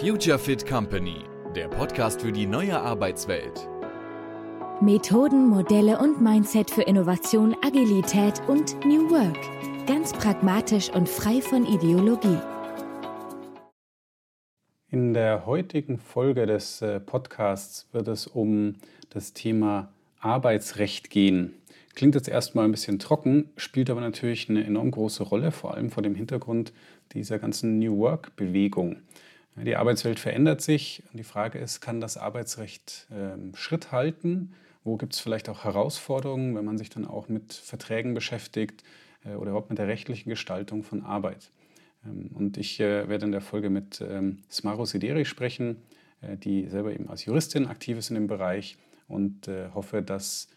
Future Fit Company, der Podcast für die neue Arbeitswelt. Methoden, Modelle und Mindset für Innovation, Agilität und New Work. Ganz pragmatisch und frei von Ideologie. In der heutigen Folge des äh, Podcasts wird es um das Thema Arbeitsrecht gehen. Klingt jetzt erstmal ein bisschen trocken, spielt aber natürlich eine enorm große Rolle, vor allem vor dem Hintergrund dieser ganzen New Work-Bewegung. Die Arbeitswelt verändert sich und die Frage ist, kann das Arbeitsrecht ähm, Schritt halten? Wo gibt es vielleicht auch Herausforderungen, wenn man sich dann auch mit Verträgen beschäftigt äh, oder überhaupt mit der rechtlichen Gestaltung von Arbeit? Ähm, und ich äh, werde in der Folge mit ähm, Smaro Sideri sprechen, äh, die selber eben als Juristin aktiv ist in dem Bereich und hoffe, dass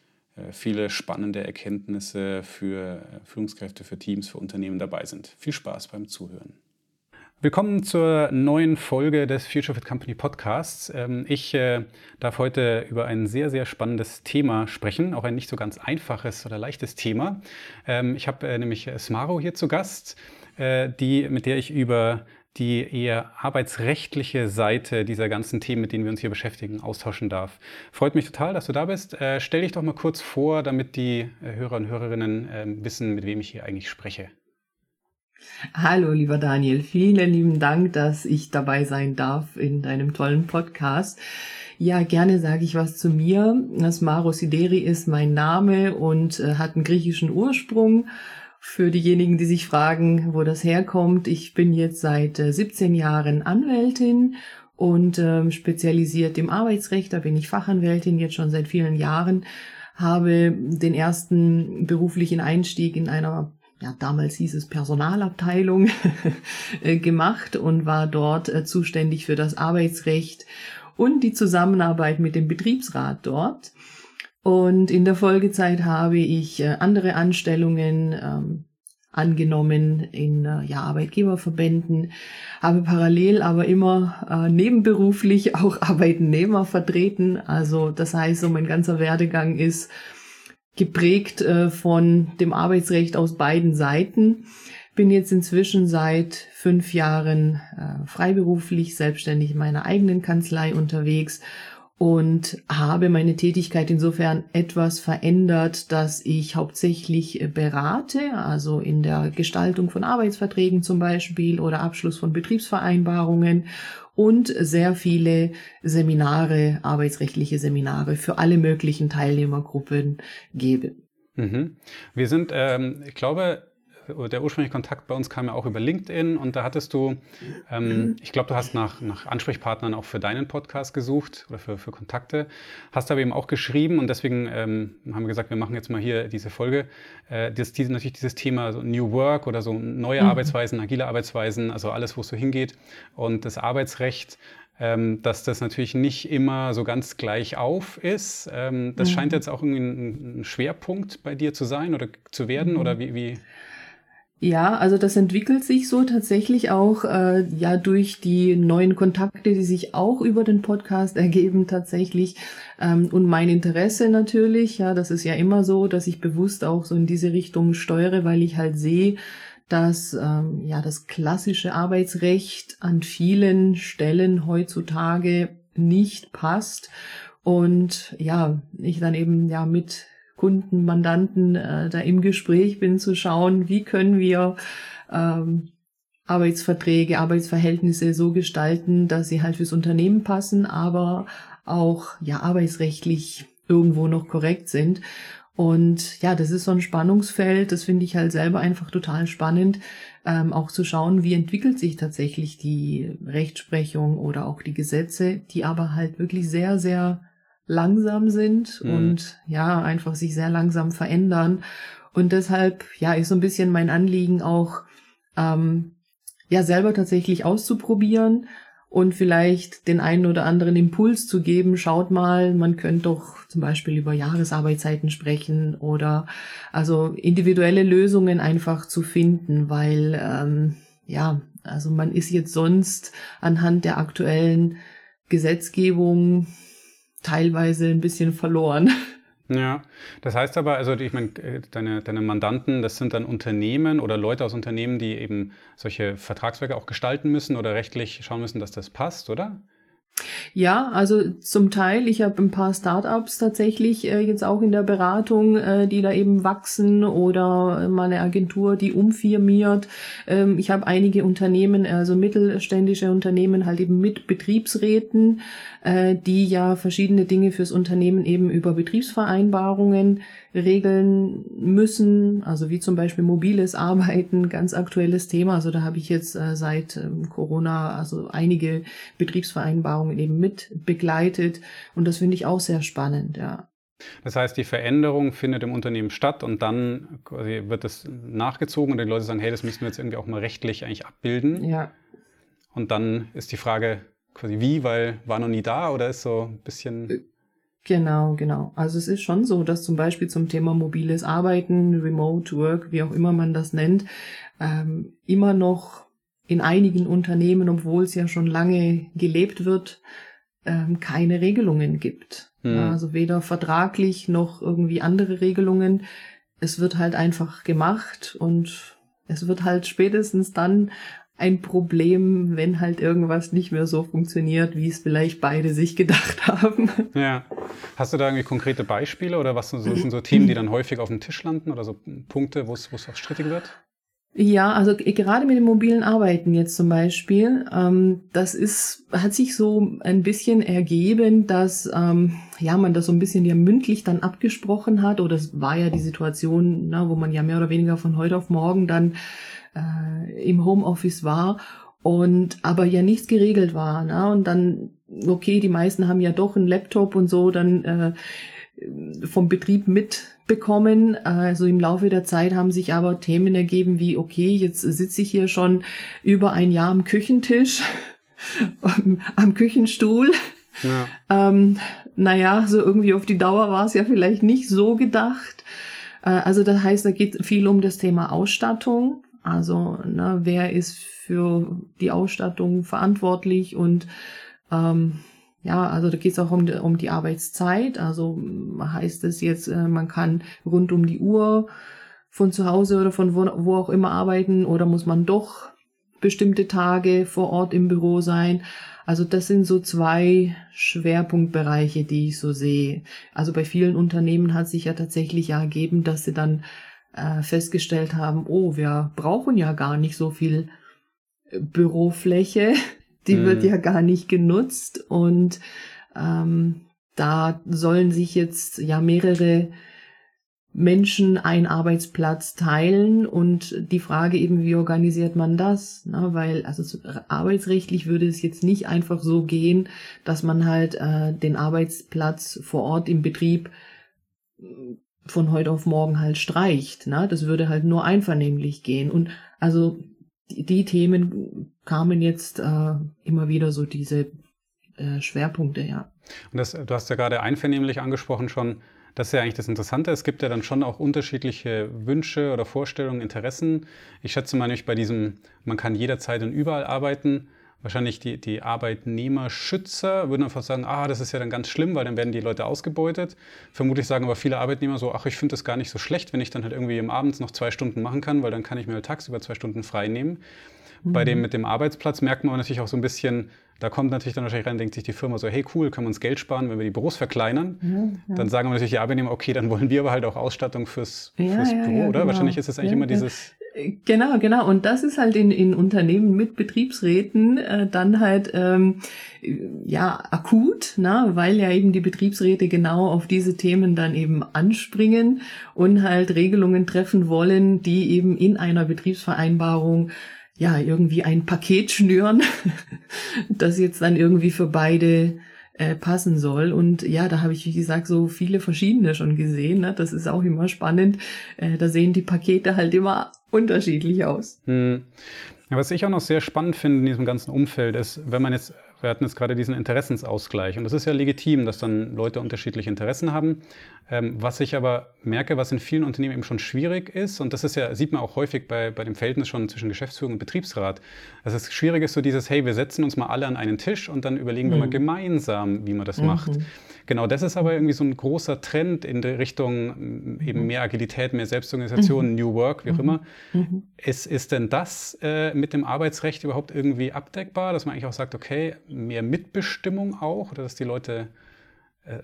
viele spannende Erkenntnisse für Führungskräfte, für Teams, für Unternehmen dabei sind. Viel Spaß beim Zuhören. Willkommen zur neuen Folge des Future Fit Company Podcasts. Ähm, ich äh, darf heute über ein sehr, sehr spannendes Thema sprechen, auch ein nicht so ganz einfaches oder leichtes Thema. Ähm, ich habe äh, nämlich Smaro hier zu Gast, äh, die, mit der ich über die eher arbeitsrechtliche Seite dieser ganzen Themen, mit denen wir uns hier beschäftigen, austauschen darf. Freut mich total, dass du da bist. Stell dich doch mal kurz vor, damit die Hörer und Hörerinnen ähm, wissen, mit wem ich hier eigentlich spreche. Hallo, lieber Daniel. Vielen lieben Dank, dass ich dabei sein darf in deinem tollen Podcast. Ja, gerne sage ich was zu mir. Das Maro Sideri ist mein Name und äh, hat einen griechischen Ursprung. Für diejenigen, die sich fragen, wo das herkommt, ich bin jetzt seit äh, 17 Jahren Anwältin und ähm, spezialisiert im Arbeitsrecht. Da bin ich Fachanwältin jetzt schon seit vielen Jahren habe den ersten beruflichen Einstieg in einer ja, damals hieß es Personalabteilung äh, gemacht und war dort äh, zuständig für das Arbeitsrecht und die Zusammenarbeit mit dem Betriebsrat dort. Und in der Folgezeit habe ich äh, andere Anstellungen ähm, angenommen in ja, Arbeitgeberverbänden, habe parallel aber immer äh, nebenberuflich auch Arbeitnehmer vertreten. Also das heißt, so mein ganzer Werdegang ist geprägt äh, von dem Arbeitsrecht aus beiden Seiten. Bin jetzt inzwischen seit fünf Jahren äh, freiberuflich selbstständig in meiner eigenen Kanzlei unterwegs und habe meine Tätigkeit insofern etwas verändert, dass ich hauptsächlich berate, also in der Gestaltung von Arbeitsverträgen zum Beispiel oder Abschluss von Betriebsvereinbarungen und sehr viele Seminare, arbeitsrechtliche Seminare für alle möglichen Teilnehmergruppen gebe. Mhm. Wir sind, ähm, ich glaube, der ursprüngliche Kontakt bei uns kam ja auch über LinkedIn und da hattest du, ähm, mhm. ich glaube, du hast nach, nach Ansprechpartnern auch für deinen Podcast gesucht oder für, für Kontakte, hast aber eben auch geschrieben und deswegen ähm, haben wir gesagt, wir machen jetzt mal hier diese Folge. Äh, das, diese, natürlich dieses Thema so New Work oder so neue mhm. Arbeitsweisen, agile Arbeitsweisen, also alles, wo es so hingeht und das Arbeitsrecht ähm, dass das natürlich nicht immer so ganz gleich auf ist. Ähm, das mhm. scheint jetzt auch irgendwie ein, ein, Schwerpunkt bei dir zu sein oder zu werden, mhm. oder wie, wie? Ja, also das entwickelt sich so tatsächlich auch äh, ja durch die neuen Kontakte, die sich auch über den Podcast ergeben tatsächlich ähm, und mein Interesse natürlich. Ja, das ist ja immer so, dass ich bewusst auch so in diese Richtung steuere, weil ich halt sehe, dass ähm, ja das klassische Arbeitsrecht an vielen Stellen heutzutage nicht passt und ja ich dann eben ja mit Kunden, Mandanten äh, da im Gespräch bin, zu schauen, wie können wir ähm, Arbeitsverträge, Arbeitsverhältnisse so gestalten, dass sie halt fürs Unternehmen passen, aber auch ja arbeitsrechtlich irgendwo noch korrekt sind. Und ja, das ist so ein Spannungsfeld, das finde ich halt selber einfach total spannend, ähm, auch zu schauen, wie entwickelt sich tatsächlich die Rechtsprechung oder auch die Gesetze, die aber halt wirklich sehr, sehr langsam sind mhm. und ja, einfach sich sehr langsam verändern. Und deshalb, ja, ist so ein bisschen mein Anliegen auch, ähm, ja, selber tatsächlich auszuprobieren und vielleicht den einen oder anderen Impuls zu geben. Schaut mal, man könnte doch zum Beispiel über Jahresarbeitszeiten sprechen oder also individuelle Lösungen einfach zu finden, weil ähm, ja, also man ist jetzt sonst anhand der aktuellen Gesetzgebung teilweise ein bisschen verloren. Ja, das heißt aber, also ich meine, äh, deine, deine Mandanten, das sind dann Unternehmen oder Leute aus Unternehmen, die eben solche Vertragswerke auch gestalten müssen oder rechtlich schauen müssen, dass das passt, oder? Ja, also zum Teil. Ich habe ein paar Startups tatsächlich äh, jetzt auch in der Beratung, äh, die da eben wachsen oder mal eine Agentur, die umfirmiert. Ähm, ich habe einige Unternehmen, also mittelständische Unternehmen halt eben mit Betriebsräten, äh, die ja verschiedene Dinge fürs Unternehmen eben über Betriebsvereinbarungen regeln müssen, also wie zum Beispiel mobiles Arbeiten, ganz aktuelles Thema. Also da habe ich jetzt äh, seit ähm, Corona also einige Betriebsvereinbarungen eben mit begleitet und das finde ich auch sehr spannend, ja. Das heißt, die Veränderung findet im Unternehmen statt und dann wird es nachgezogen und die Leute sagen, hey, das müssen wir jetzt irgendwie auch mal rechtlich eigentlich abbilden. Ja. Und dann ist die Frage quasi wie, weil war noch nie da oder ist so ein bisschen äh, Genau, genau. Also es ist schon so, dass zum Beispiel zum Thema mobiles Arbeiten, Remote Work, wie auch immer man das nennt, ähm, immer noch in einigen Unternehmen, obwohl es ja schon lange gelebt wird, ähm, keine Regelungen gibt. Hm. Also weder vertraglich noch irgendwie andere Regelungen. Es wird halt einfach gemacht und es wird halt spätestens dann ein Problem, wenn halt irgendwas nicht mehr so funktioniert, wie es vielleicht beide sich gedacht haben. Ja. Hast du da irgendwie konkrete Beispiele oder was sind so, sind so Themen, die dann häufig auf dem Tisch landen oder so Punkte, wo es auch strittig wird? Ja, also gerade mit dem mobilen Arbeiten jetzt zum Beispiel, ähm, das ist, hat sich so ein bisschen ergeben, dass ähm, ja man das so ein bisschen ja mündlich dann abgesprochen hat, oder es war ja die Situation, na, wo man ja mehr oder weniger von heute auf morgen dann äh, im Homeoffice war und aber ja nichts geregelt war. Ne? Und dann, okay, die meisten haben ja doch einen Laptop und so dann äh, vom Betrieb mitbekommen. Also im Laufe der Zeit haben sich aber Themen ergeben wie, okay, jetzt sitze ich hier schon über ein Jahr am Küchentisch, am Küchenstuhl. Ja. Ähm, naja, so irgendwie auf die Dauer war es ja vielleicht nicht so gedacht. Äh, also das heißt, da geht viel um das Thema Ausstattung. Also ne, wer ist für die Ausstattung verantwortlich und ähm, ja, also da geht es auch um die, um die Arbeitszeit. Also heißt es jetzt, äh, man kann rund um die Uhr von zu Hause oder von wo, wo auch immer arbeiten oder muss man doch bestimmte Tage vor Ort im Büro sein. Also das sind so zwei Schwerpunktbereiche, die ich so sehe. Also bei vielen Unternehmen hat sich ja tatsächlich ja ergeben, dass sie dann äh, festgestellt haben, oh, wir brauchen ja gar nicht so viel äh, Bürofläche, die hm. wird ja gar nicht genutzt und ähm, da sollen sich jetzt ja mehrere Menschen einen Arbeitsplatz teilen und die Frage eben, wie organisiert man das? Na, weil also arbeitsrechtlich würde es jetzt nicht einfach so gehen, dass man halt äh, den Arbeitsplatz vor Ort im Betrieb von heute auf morgen halt streicht. Ne? Das würde halt nur einvernehmlich gehen. Und also die, die Themen kamen jetzt äh, immer wieder so diese äh, Schwerpunkte, ja. Und das, du hast ja gerade einvernehmlich angesprochen schon, das ist ja eigentlich das Interessante. Es gibt ja dann schon auch unterschiedliche Wünsche oder Vorstellungen, Interessen. Ich schätze mal nicht bei diesem, man kann jederzeit und überall arbeiten wahrscheinlich die, die Arbeitnehmerschützer würden einfach sagen, ah, das ist ja dann ganz schlimm, weil dann werden die Leute ausgebeutet. Vermutlich sagen aber viele Arbeitnehmer so, ach, ich finde das gar nicht so schlecht, wenn ich dann halt irgendwie am Abend noch zwei Stunden machen kann, weil dann kann ich mir halt tagsüber zwei Stunden frei nehmen. Mhm. Bei dem mit dem Arbeitsplatz merkt man natürlich auch so ein bisschen, da kommt natürlich dann wahrscheinlich rein, denkt sich die Firma so, hey cool, können wir uns Geld sparen, wenn wir die Büros verkleinern. Mhm, ja. Dann sagen wir natürlich die Arbeitnehmer, okay, dann wollen wir aber halt auch Ausstattung fürs, ja, fürs ja, Büro, oder? Genau. Wahrscheinlich ist es eigentlich immer dieses Genau, genau. Und das ist halt in, in Unternehmen mit Betriebsräten äh, dann halt ähm, ja akut, na, weil ja eben die Betriebsräte genau auf diese Themen dann eben anspringen und halt Regelungen treffen wollen, die eben in einer Betriebsvereinbarung ja irgendwie ein Paket schnüren, das jetzt dann irgendwie für beide äh, passen soll. Und ja, da habe ich, wie gesagt, so viele verschiedene schon gesehen. Ne? Das ist auch immer spannend. Äh, da sehen die Pakete halt immer unterschiedlich aus. Hm. Ja, was ich auch noch sehr spannend finde in diesem ganzen Umfeld ist, wenn man jetzt, wir hatten jetzt gerade diesen Interessensausgleich und das ist ja legitim, dass dann Leute unterschiedliche Interessen haben. Ähm, was ich aber merke, was in vielen Unternehmen eben schon schwierig ist, und das ist ja, sieht man auch häufig bei, bei dem Verhältnis schon zwischen Geschäftsführung und Betriebsrat, dass es schwierig ist, so dieses, hey, wir setzen uns mal alle an einen Tisch und dann überlegen mhm. wir mal mhm. gemeinsam, wie man das mhm. macht. Genau das ist aber irgendwie so ein großer Trend in der Richtung mm, eben mehr Agilität, mehr Selbstorganisation, mhm. New Work, wie auch mhm. immer. Mhm. Ist, ist denn das äh, mit dem Arbeitsrecht überhaupt irgendwie abdeckbar, dass man eigentlich auch sagt, okay, mehr Mitbestimmung auch oder dass die Leute, äh,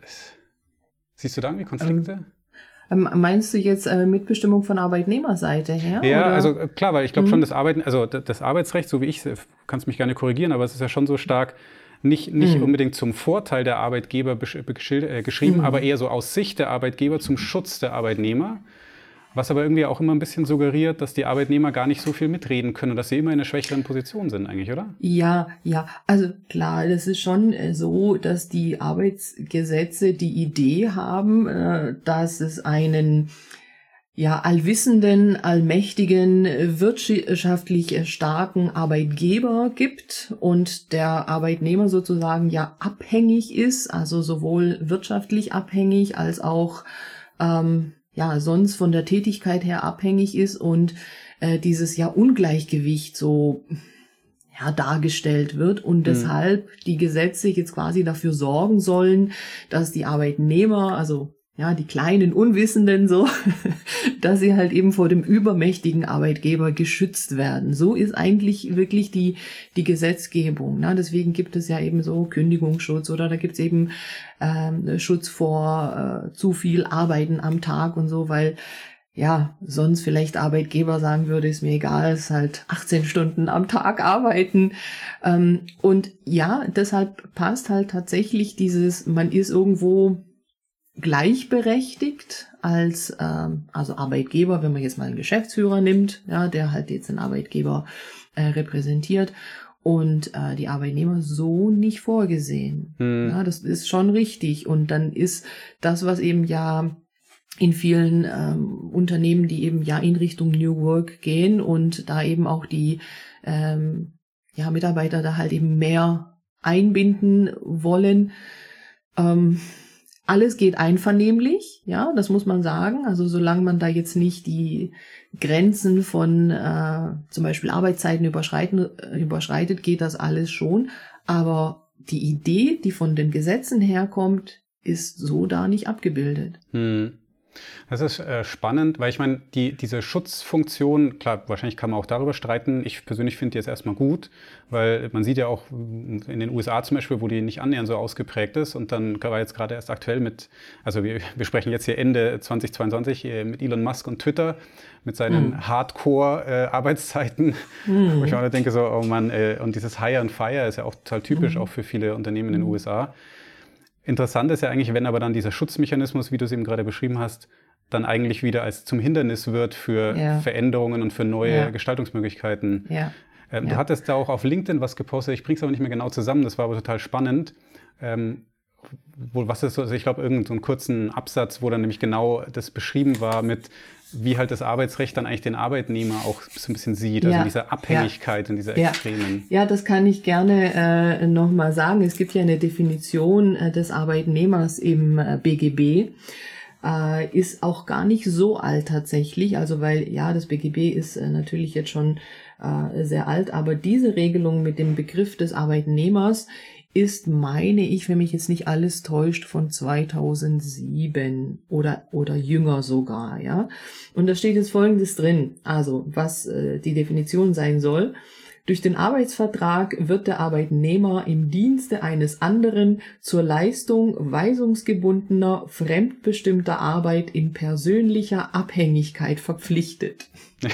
siehst du da irgendwie Konflikte? Ähm. Ähm, meinst du jetzt äh, Mitbestimmung von Arbeitnehmerseite her? Ja, oder? also äh, klar, weil ich glaube mhm. schon, das Arbeiten, also das Arbeitsrecht, so wie ich, kannst mich gerne korrigieren, aber es ist ja schon so stark nicht, nicht mhm. unbedingt zum Vorteil der Arbeitgeber äh, geschrieben, mhm. aber eher so aus Sicht der Arbeitgeber zum Schutz der Arbeitnehmer. Was aber irgendwie auch immer ein bisschen suggeriert, dass die Arbeitnehmer gar nicht so viel mitreden können und dass sie immer in einer schwächeren Position sind, eigentlich, oder? Ja, ja. Also klar, das ist schon äh, so, dass die Arbeitsgesetze die Idee haben, äh, dass es einen ja, allwissenden, allmächtigen, wirtschaftlich starken Arbeitgeber gibt und der Arbeitnehmer sozusagen ja abhängig ist, also sowohl wirtschaftlich abhängig als auch ähm, ja sonst von der Tätigkeit her abhängig ist und äh, dieses ja Ungleichgewicht so ja, dargestellt wird und mhm. deshalb die Gesetze jetzt quasi dafür sorgen sollen, dass die Arbeitnehmer, also ja, die kleinen Unwissenden so, dass sie halt eben vor dem übermächtigen Arbeitgeber geschützt werden. So ist eigentlich wirklich die, die Gesetzgebung. Ne? Deswegen gibt es ja eben so Kündigungsschutz oder da gibt es eben ähm, Schutz vor äh, zu viel Arbeiten am Tag und so, weil ja, sonst vielleicht Arbeitgeber sagen würde, ist mir egal, ist halt 18 Stunden am Tag arbeiten. Ähm, und ja, deshalb passt halt tatsächlich dieses, man ist irgendwo gleichberechtigt als ähm, also Arbeitgeber, wenn man jetzt mal einen Geschäftsführer nimmt, ja, der halt jetzt den Arbeitgeber äh, repräsentiert und äh, die Arbeitnehmer so nicht vorgesehen. Hm. Ja, das ist schon richtig und dann ist das, was eben ja in vielen ähm, Unternehmen, die eben ja in Richtung New Work gehen und da eben auch die ähm, ja, Mitarbeiter da halt eben mehr einbinden wollen. Ähm, alles geht einvernehmlich, ja, das muss man sagen. Also solange man da jetzt nicht die Grenzen von äh, zum Beispiel Arbeitszeiten überschreiten, äh, überschreitet, geht das alles schon. Aber die Idee, die von den Gesetzen herkommt, ist so da nicht abgebildet. Hm. Das ist äh, spannend, weil ich meine, die, diese Schutzfunktion, klar, wahrscheinlich kann man auch darüber streiten. Ich persönlich finde die jetzt erstmal gut, weil man sieht ja auch in den USA zum Beispiel, wo die nicht annähernd so ausgeprägt ist. Und dann war jetzt gerade erst aktuell mit, also wir, wir sprechen jetzt hier Ende 2022 äh, mit Elon Musk und Twitter mit seinen mhm. Hardcore-Arbeitszeiten, äh, mhm. wo ich auch denke so, oh Mann, äh, und dieses Hire and Fire ist ja auch total typisch mhm. auch für viele Unternehmen in den. USA. Interessant ist ja eigentlich, wenn aber dann dieser Schutzmechanismus, wie du es eben gerade beschrieben hast, dann eigentlich wieder als zum Hindernis wird für ja. Veränderungen und für neue ja. Gestaltungsmöglichkeiten. Ja. Ähm, du hattest da auch auf LinkedIn was gepostet, ich bringe es aber nicht mehr genau zusammen, das war aber total spannend. Ähm, wo, was ist so, also ich glaube, irgendeinen so kurzen Absatz, wo dann nämlich genau das beschrieben war mit, wie halt das Arbeitsrecht dann eigentlich den Arbeitnehmer auch so ein bisschen sieht, also ja, diese Abhängigkeit ja, und diese Extremen. Ja, das kann ich gerne äh, nochmal sagen. Es gibt ja eine Definition äh, des Arbeitnehmers im äh, BGB. Äh, ist auch gar nicht so alt tatsächlich, also weil ja, das BGB ist äh, natürlich jetzt schon äh, sehr alt, aber diese Regelung mit dem Begriff des Arbeitnehmers ist, meine ich, wenn mich jetzt nicht alles täuscht, von 2007 oder, oder jünger sogar, ja. Und da steht jetzt Folgendes drin. Also, was äh, die Definition sein soll. Durch den Arbeitsvertrag wird der Arbeitnehmer im Dienste eines anderen zur Leistung weisungsgebundener, fremdbestimmter Arbeit in persönlicher Abhängigkeit verpflichtet.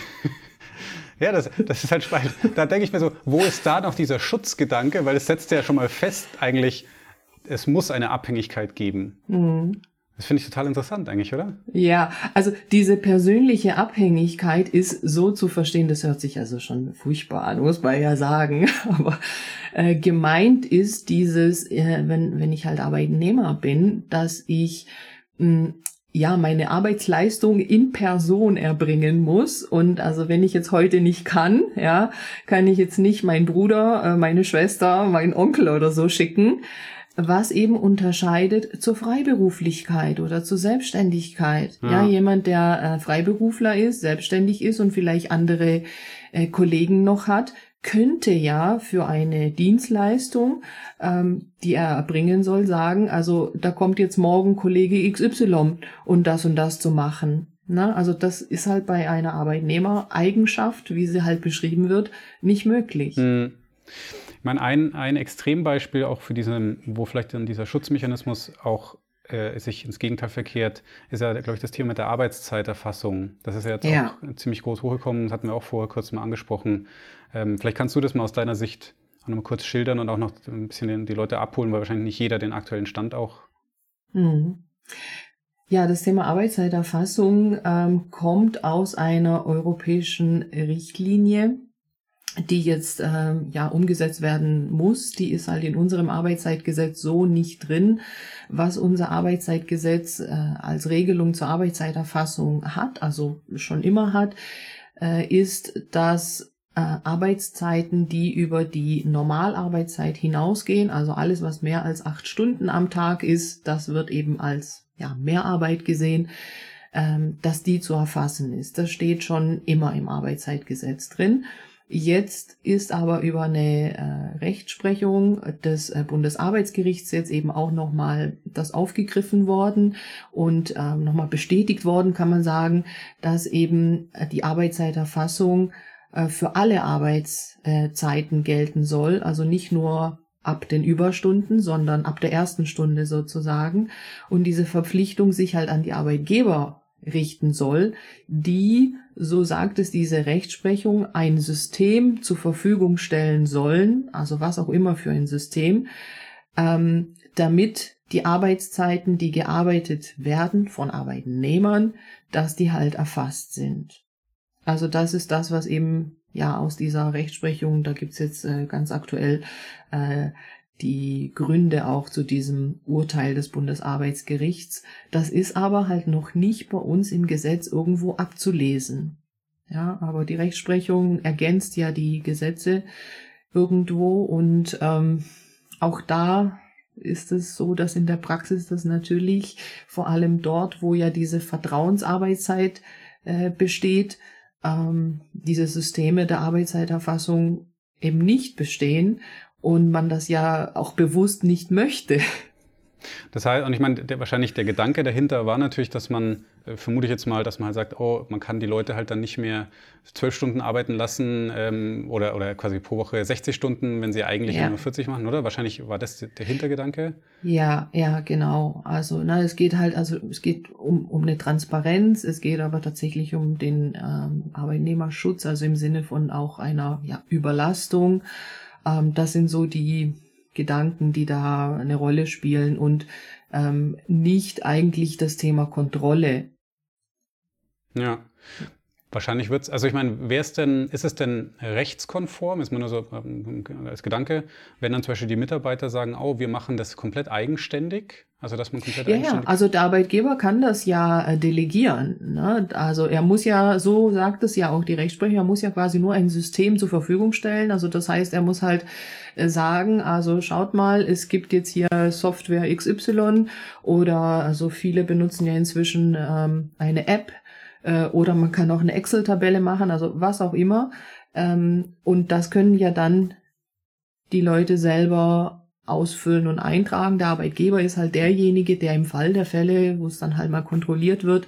Ja, das, das ist halt spannend. Da denke ich mir so, wo ist da noch dieser Schutzgedanke? Weil es setzt ja schon mal fest, eigentlich, es muss eine Abhängigkeit geben. Mhm. Das finde ich total interessant eigentlich, oder? Ja, also diese persönliche Abhängigkeit ist so zu verstehen, das hört sich also schon furchtbar an, muss man ja sagen. Aber äh, gemeint ist dieses, äh, wenn, wenn ich halt Arbeitnehmer bin, dass ich mh, ja, meine Arbeitsleistung in Person erbringen muss. Und also wenn ich jetzt heute nicht kann, ja, kann ich jetzt nicht meinen Bruder, äh, meine Schwester, meinen Onkel oder so schicken, was eben unterscheidet zur Freiberuflichkeit oder zur Selbstständigkeit. Ja, ja jemand, der äh, Freiberufler ist, selbstständig ist und vielleicht andere äh, Kollegen noch hat, könnte ja für eine Dienstleistung, ähm, die er erbringen soll, sagen, also da kommt jetzt morgen Kollege XY und das und das zu machen. Na, also das ist halt bei einer Arbeitnehmereigenschaft, wie sie halt beschrieben wird, nicht möglich. Hm. Ich meine, ein, ein Extrembeispiel auch für diesen, wo vielleicht dann dieser Schutzmechanismus auch äh, sich ins Gegenteil verkehrt, ist ja, glaube ich, das Thema mit der Arbeitszeiterfassung. Das ist ja jetzt ja. auch ziemlich groß hochgekommen, das hatten wir auch vorher kurz mal angesprochen. Ähm, vielleicht kannst du das mal aus deiner Sicht auch noch mal kurz schildern und auch noch ein bisschen die Leute abholen, weil wahrscheinlich nicht jeder den aktuellen Stand auch. Mhm. Ja, das Thema Arbeitszeiterfassung ähm, kommt aus einer europäischen Richtlinie, die jetzt ähm, ja umgesetzt werden muss. Die ist halt in unserem Arbeitszeitgesetz so nicht drin. Was unser Arbeitszeitgesetz äh, als Regelung zur Arbeitszeiterfassung hat, also schon immer hat, äh, ist, dass äh, Arbeitszeiten, die über die Normalarbeitszeit hinausgehen, also alles, was mehr als acht Stunden am Tag ist, das wird eben als ja, Mehrarbeit gesehen, ähm, dass die zu erfassen ist. Das steht schon immer im Arbeitszeitgesetz drin. Jetzt ist aber über eine äh, Rechtsprechung des äh, Bundesarbeitsgerichts jetzt eben auch nochmal das aufgegriffen worden und ähm, nochmal bestätigt worden, kann man sagen, dass eben äh, die Arbeitszeiterfassung äh, für alle Arbeitszeiten gelten soll, also nicht nur ab den Überstunden, sondern ab der ersten Stunde sozusagen. Und diese Verpflichtung sich halt an die Arbeitgeber richten soll, die, so sagt es diese Rechtsprechung, ein System zur Verfügung stellen sollen, also was auch immer für ein System, ähm, damit die Arbeitszeiten, die gearbeitet werden von Arbeitnehmern, dass die halt erfasst sind. Also das ist das, was eben ja aus dieser Rechtsprechung, da gibt's jetzt äh, ganz aktuell äh, die Gründe auch zu diesem Urteil des Bundesarbeitsgerichts. Das ist aber halt noch nicht bei uns im Gesetz irgendwo abzulesen. Ja, aber die Rechtsprechung ergänzt ja die Gesetze irgendwo und ähm, auch da ist es so, dass in der Praxis das natürlich vor allem dort, wo ja diese Vertrauensarbeitszeit äh, besteht, ähm, diese Systeme der Arbeitszeiterfassung eben nicht bestehen und man das ja auch bewusst nicht möchte. Das heißt, und ich meine, der, wahrscheinlich der Gedanke dahinter war natürlich, dass man, äh, vermute ich jetzt mal, dass man halt sagt, oh, man kann die Leute halt dann nicht mehr zwölf Stunden arbeiten lassen ähm, oder, oder quasi pro Woche 60 Stunden, wenn sie eigentlich ja. nur 40 machen, oder? Wahrscheinlich war das der Hintergedanke. Ja, ja, genau. Also, na, es geht halt, also es geht um, um eine Transparenz, es geht aber tatsächlich um den ähm, Arbeitnehmerschutz, also im Sinne von auch einer ja, Überlastung. Ähm, das sind so die Gedanken, die da eine Rolle spielen und ähm, nicht eigentlich das Thema Kontrolle. Ja. Wahrscheinlich wird es, also ich meine, wer ist denn, ist es denn rechtskonform, ist man nur so ähm, als Gedanke, wenn dann zum Beispiel die Mitarbeiter sagen, oh, wir machen das komplett eigenständig, also dass man komplett ja, eigenständig... Ja, also der Arbeitgeber kann das ja äh, delegieren. Ne? Also er muss ja, so sagt es ja auch die Rechtsprechung, er muss ja quasi nur ein System zur Verfügung stellen. Also das heißt, er muss halt äh, sagen, also schaut mal, es gibt jetzt hier Software XY oder also viele benutzen ja inzwischen ähm, eine App, äh, oder man kann auch eine Excel-Tabelle machen, also was auch immer. Ähm, und das können ja dann die Leute selber ausfüllen und eintragen. Der Arbeitgeber ist halt derjenige, der im Fall der Fälle, wo es dann halt mal kontrolliert wird,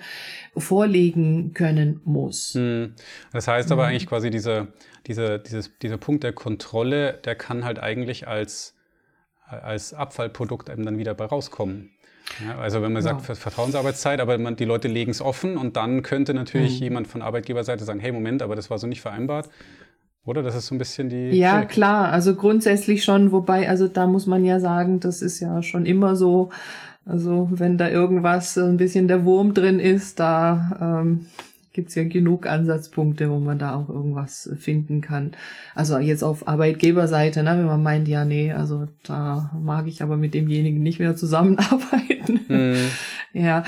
vorlegen können muss. Hm. Das heißt aber mhm. eigentlich quasi dieser, dieser, dieses, dieser Punkt der Kontrolle, der kann halt eigentlich als, als Abfallprodukt eben dann wieder bei rauskommen. Ja, also wenn man ja. sagt Vertrauensarbeitszeit, aber man, die Leute legen es offen und dann könnte natürlich mhm. jemand von Arbeitgeberseite sagen, hey Moment, aber das war so nicht vereinbart. Oder? Das ist so ein bisschen die. Ja, Check. klar, also grundsätzlich schon, wobei, also da muss man ja sagen, das ist ja schon immer so. Also wenn da irgendwas ein bisschen der Wurm drin ist, da ähm, gibt's ja genug Ansatzpunkte, wo man da auch irgendwas finden kann. Also jetzt auf Arbeitgeberseite, ne, wenn man meint, ja, nee, also da mag ich aber mit demjenigen nicht mehr zusammenarbeiten. Mhm. Ja,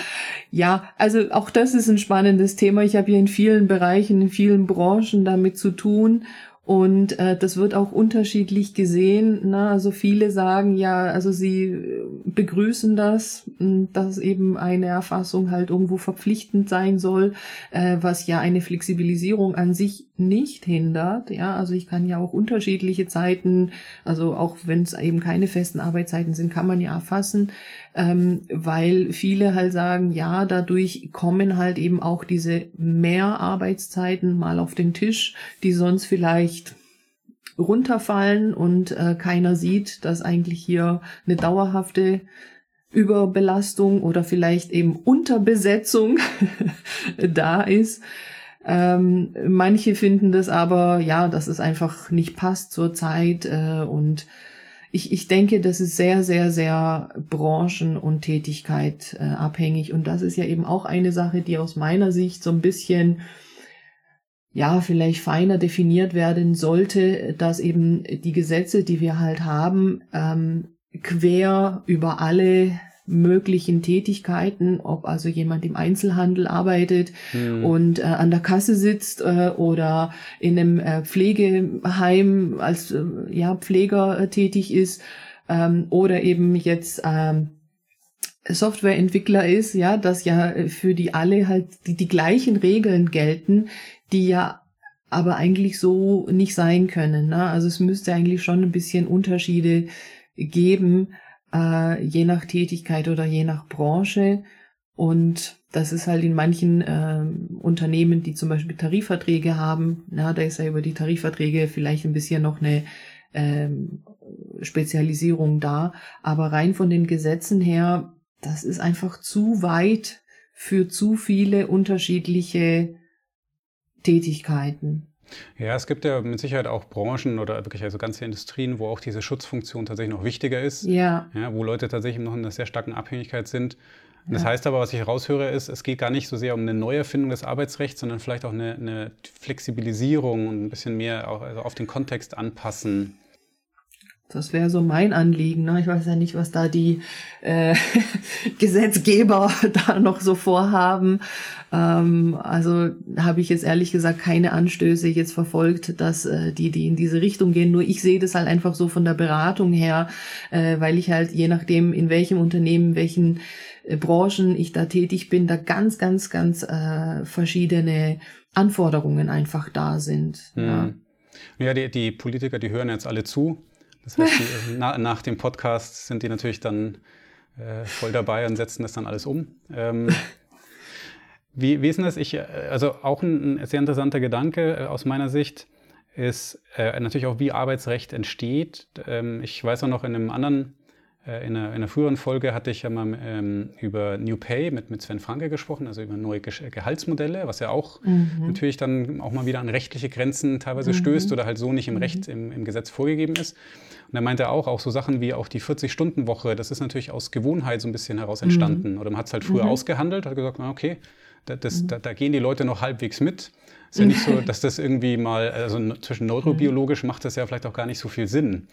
ja, also auch das ist ein spannendes Thema. Ich habe hier in vielen Bereichen, in vielen Branchen damit zu tun. Und äh, das wird auch unterschiedlich gesehen. Ne? Also viele sagen ja, also sie begrüßen das, dass eben eine Erfassung halt irgendwo verpflichtend sein soll, äh, was ja eine Flexibilisierung an sich nicht hindert. Ja, also ich kann ja auch unterschiedliche Zeiten, also auch wenn es eben keine festen Arbeitszeiten sind, kann man ja erfassen, ähm, weil viele halt sagen, ja, dadurch kommen halt eben auch diese Mehrarbeitszeiten mal auf den Tisch, die sonst vielleicht runterfallen und äh, keiner sieht, dass eigentlich hier eine dauerhafte Überbelastung oder vielleicht eben Unterbesetzung da ist. Ähm, manche finden das aber, ja, dass es einfach nicht passt zur Zeit äh, und ich, ich denke, das ist sehr, sehr, sehr branchen- und Tätigkeit äh, abhängig. Und das ist ja eben auch eine Sache, die aus meiner Sicht so ein bisschen ja, vielleicht feiner definiert werden sollte, dass eben die Gesetze, die wir halt haben, ähm, quer über alle möglichen Tätigkeiten, ob also jemand im Einzelhandel arbeitet mhm. und äh, an der Kasse sitzt äh, oder in einem äh, Pflegeheim als äh, ja Pfleger äh, tätig ist ähm, oder eben jetzt ähm, Softwareentwickler ist, ja, dass ja für die alle halt die, die gleichen Regeln gelten, die ja aber eigentlich so nicht sein können. Ne? Also es müsste eigentlich schon ein bisschen Unterschiede geben, äh, je nach Tätigkeit oder je nach Branche. Und das ist halt in manchen äh, Unternehmen, die zum Beispiel Tarifverträge haben, na, da ist ja über die Tarifverträge vielleicht ein bisschen noch eine ähm, Spezialisierung da. Aber rein von den Gesetzen her, das ist einfach zu weit für zu viele unterschiedliche Tätigkeiten. Ja, es gibt ja mit Sicherheit auch Branchen oder wirklich also ganze Industrien, wo auch diese Schutzfunktion tatsächlich noch wichtiger ist. Ja. ja wo Leute tatsächlich noch in einer sehr starken Abhängigkeit sind. Das ja. heißt aber, was ich heraushöre, ist, es geht gar nicht so sehr um eine Neuerfindung des Arbeitsrechts, sondern vielleicht auch eine, eine Flexibilisierung und ein bisschen mehr auch, also auf den Kontext anpassen. Das wäre so mein Anliegen. Ne? Ich weiß ja nicht, was da die äh, Gesetzgeber da noch so vorhaben. Ähm, also habe ich jetzt ehrlich gesagt keine Anstöße jetzt verfolgt, dass äh, die, die in diese Richtung gehen. Nur ich sehe das halt einfach so von der Beratung her, äh, weil ich halt je nachdem, in welchem Unternehmen, welchen äh, Branchen ich da tätig bin, da ganz, ganz, ganz äh, verschiedene Anforderungen einfach da sind. Hm. Ja. Ja, die, die Politiker, die hören jetzt alle zu das heißt, die, äh, na, nach dem Podcast sind die natürlich dann äh, voll dabei und setzen das dann alles um. Ähm, wie, wie ist denn das? Ich, äh, also auch ein, ein sehr interessanter Gedanke äh, aus meiner Sicht ist äh, natürlich auch, wie Arbeitsrecht entsteht. Ähm, ich weiß auch noch in einem anderen in einer, in einer, früheren Folge hatte ich ja mal ähm, über New Pay mit, mit Sven Franke gesprochen, also über neue Ge Gehaltsmodelle, was ja auch mhm. natürlich dann auch mal wieder an rechtliche Grenzen teilweise mhm. stößt oder halt so nicht im mhm. Recht, im, im, Gesetz vorgegeben ist. Und er meinte auch, auch so Sachen wie auch die 40-Stunden-Woche, das ist natürlich aus Gewohnheit so ein bisschen heraus mhm. entstanden. Oder man hat es halt früher mhm. ausgehandelt, hat gesagt, na okay, das, das, mhm. da, da, gehen die Leute noch halbwegs mit. Ist ja nicht so, dass das irgendwie mal, also zwischen neurobiologisch macht das ja vielleicht auch gar nicht so viel Sinn.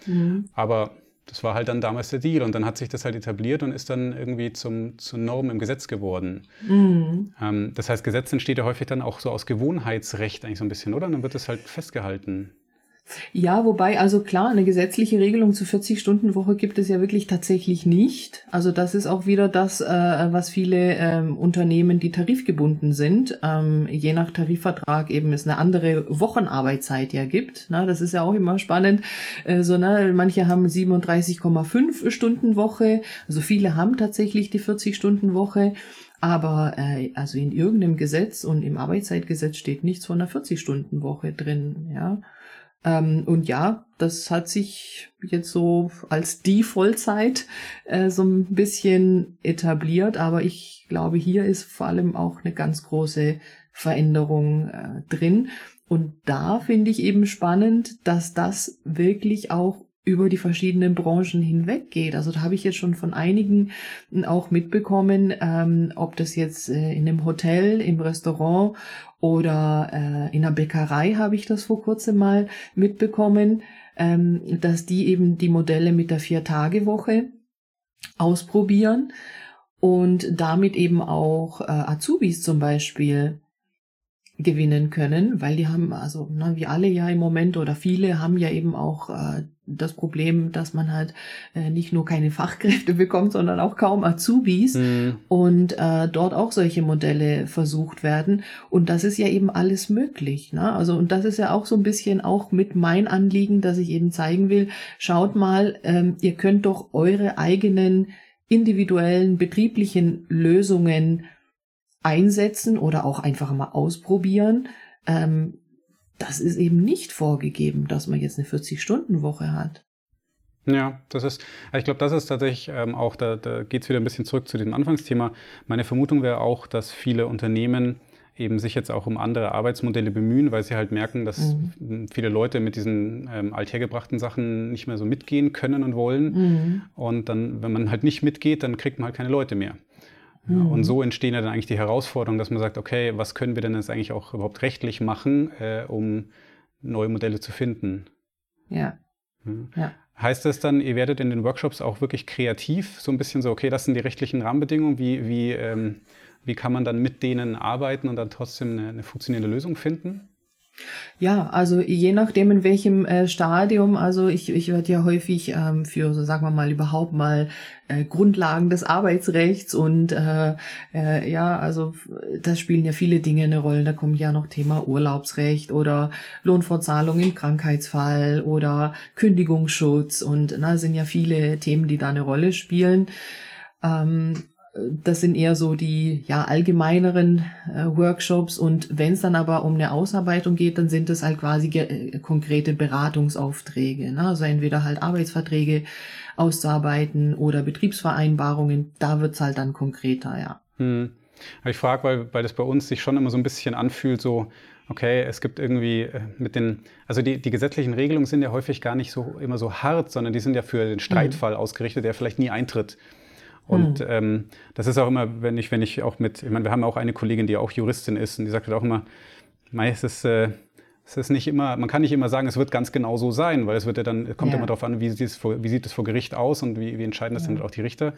Aber das war halt dann damals der Deal und dann hat sich das halt etabliert und ist dann irgendwie zum, zur Norm im Gesetz geworden. Mhm. Ähm, das heißt, Gesetz entsteht ja häufig dann auch so aus Gewohnheitsrecht eigentlich so ein bisschen, oder? Und dann wird das halt festgehalten. Ja, wobei, also klar, eine gesetzliche Regelung zu 40-Stunden-Woche gibt es ja wirklich tatsächlich nicht. Also das ist auch wieder das, äh, was viele ähm, Unternehmen, die tarifgebunden sind, ähm, je nach Tarifvertrag eben es eine andere Wochenarbeitszeit ja gibt. Na, das ist ja auch immer spannend. Äh, so, ne, manche haben 37,5 Stunden Woche, also viele haben tatsächlich die 40-Stunden-Woche. Aber äh, also in irgendeinem Gesetz und im Arbeitszeitgesetz steht nichts von einer 40-Stunden-Woche drin, ja. Ähm, und ja, das hat sich jetzt so als die Vollzeit äh, so ein bisschen etabliert, aber ich glaube, hier ist vor allem auch eine ganz große Veränderung äh, drin. Und da finde ich eben spannend, dass das wirklich auch über die verschiedenen Branchen hinweg geht. Also da habe ich jetzt schon von einigen auch mitbekommen, ähm, ob das jetzt äh, in einem Hotel, im Restaurant oder äh, in einer Bäckerei habe ich das vor kurzem mal mitbekommen, ähm, dass die eben die Modelle mit der Vier-Tage-Woche ausprobieren und damit eben auch äh, Azubis zum Beispiel gewinnen können, weil die haben, also na, wie alle ja im Moment oder viele haben ja eben auch äh, das Problem, dass man halt äh, nicht nur keine Fachkräfte bekommt, sondern auch kaum Azubis mhm. und äh, dort auch solche Modelle versucht werden. Und das ist ja eben alles möglich. Ne? Also und das ist ja auch so ein bisschen auch mit mein Anliegen, dass ich eben zeigen will, schaut mal, ähm, ihr könnt doch eure eigenen individuellen betrieblichen Lösungen einsetzen oder auch einfach mal ausprobieren. Ähm, das ist eben nicht vorgegeben, dass man jetzt eine 40-Stunden-Woche hat. Ja, das ist, ich glaube, das ist tatsächlich ähm, auch, da, da geht es wieder ein bisschen zurück zu dem Anfangsthema. Meine Vermutung wäre auch, dass viele Unternehmen eben sich jetzt auch um andere Arbeitsmodelle bemühen, weil sie halt merken, dass mhm. viele Leute mit diesen ähm, althergebrachten Sachen nicht mehr so mitgehen können und wollen. Mhm. Und dann, wenn man halt nicht mitgeht, dann kriegt man halt keine Leute mehr. Ja, und mhm. so entstehen ja dann eigentlich die Herausforderungen, dass man sagt, okay, was können wir denn jetzt eigentlich auch überhaupt rechtlich machen, äh, um neue Modelle zu finden? Ja. ja. Heißt das dann, ihr werdet in den Workshops auch wirklich kreativ, so ein bisschen so, okay, das sind die rechtlichen Rahmenbedingungen, wie, wie, ähm, wie kann man dann mit denen arbeiten und dann trotzdem eine, eine funktionierende Lösung finden? Ja, also je nachdem in welchem äh, Stadium, also ich, ich werde ja häufig ähm, für, so sagen wir mal, überhaupt mal äh, Grundlagen des Arbeitsrechts und äh, äh, ja, also das spielen ja viele Dinge eine Rolle. Da kommt ja noch Thema Urlaubsrecht oder Lohnfortzahlung im Krankheitsfall oder Kündigungsschutz und na, sind ja viele Themen, die da eine Rolle spielen. Ähm, das sind eher so die ja allgemeineren äh, Workshops und wenn es dann aber um eine Ausarbeitung geht, dann sind das halt quasi äh, konkrete Beratungsaufträge. Ne? Also entweder halt Arbeitsverträge auszuarbeiten oder Betriebsvereinbarungen, da wird's halt dann konkreter, ja. Hm. Ich frage, weil, weil das bei uns sich schon immer so ein bisschen anfühlt, so, okay, es gibt irgendwie äh, mit den, also die, die gesetzlichen Regelungen sind ja häufig gar nicht so immer so hart, sondern die sind ja für den Streitfall mhm. ausgerichtet, der vielleicht nie eintritt. Und hm. ähm, das ist auch immer, wenn ich, wenn ich auch mit, ich meine, wir haben auch eine Kollegin, die auch Juristin ist und die sagt halt auch immer, meistens äh, es ist nicht immer, man kann nicht immer sagen, es wird ganz genau so sein, weil es wird ja dann, kommt ja. immer darauf an, wie sieht, es vor, wie sieht es vor Gericht aus und wie, wie entscheiden das ja. dann auch die Richter.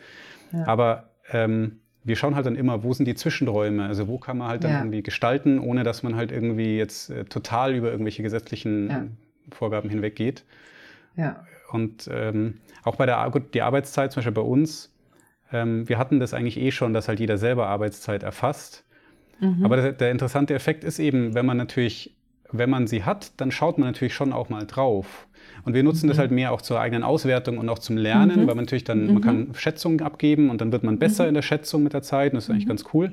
Ja. Aber ähm, wir schauen halt dann immer, wo sind die Zwischenräume, also wo kann man halt dann irgendwie gestalten, ohne dass man halt irgendwie jetzt äh, total über irgendwelche gesetzlichen Vorgaben hinweggeht. Ja. Und ähm, auch bei der gut, die Arbeitszeit, zum Beispiel bei uns, ähm, wir hatten das eigentlich eh schon, dass halt jeder selber Arbeitszeit erfasst. Mhm. Aber der, der interessante Effekt ist eben, wenn man natürlich, wenn man sie hat, dann schaut man natürlich schon auch mal drauf. Und wir nutzen mhm. das halt mehr auch zur eigenen Auswertung und auch zum Lernen, mhm. weil man natürlich dann, man kann mhm. Schätzungen abgeben und dann wird man besser mhm. in der Schätzung mit der Zeit und das ist eigentlich mhm. ganz cool.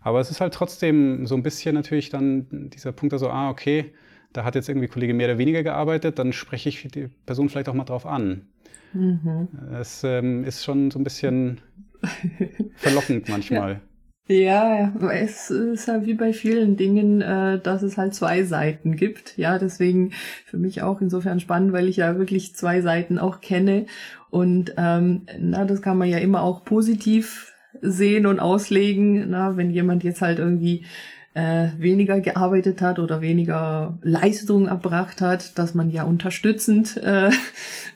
Aber es ist halt trotzdem so ein bisschen natürlich dann dieser Punkt, also, ah, okay, da hat jetzt irgendwie Kollege mehr oder weniger gearbeitet, dann spreche ich die Person vielleicht auch mal drauf an. Mhm. Es ähm, ist schon so ein bisschen verlockend manchmal. Ja, es ist halt wie bei vielen Dingen, äh, dass es halt zwei Seiten gibt. Ja, deswegen für mich auch insofern spannend, weil ich ja wirklich zwei Seiten auch kenne. Und ähm, na, das kann man ja immer auch positiv sehen und auslegen. Na, wenn jemand jetzt halt irgendwie äh, weniger gearbeitet hat oder weniger Leistung erbracht hat, dass man ja unterstützend äh,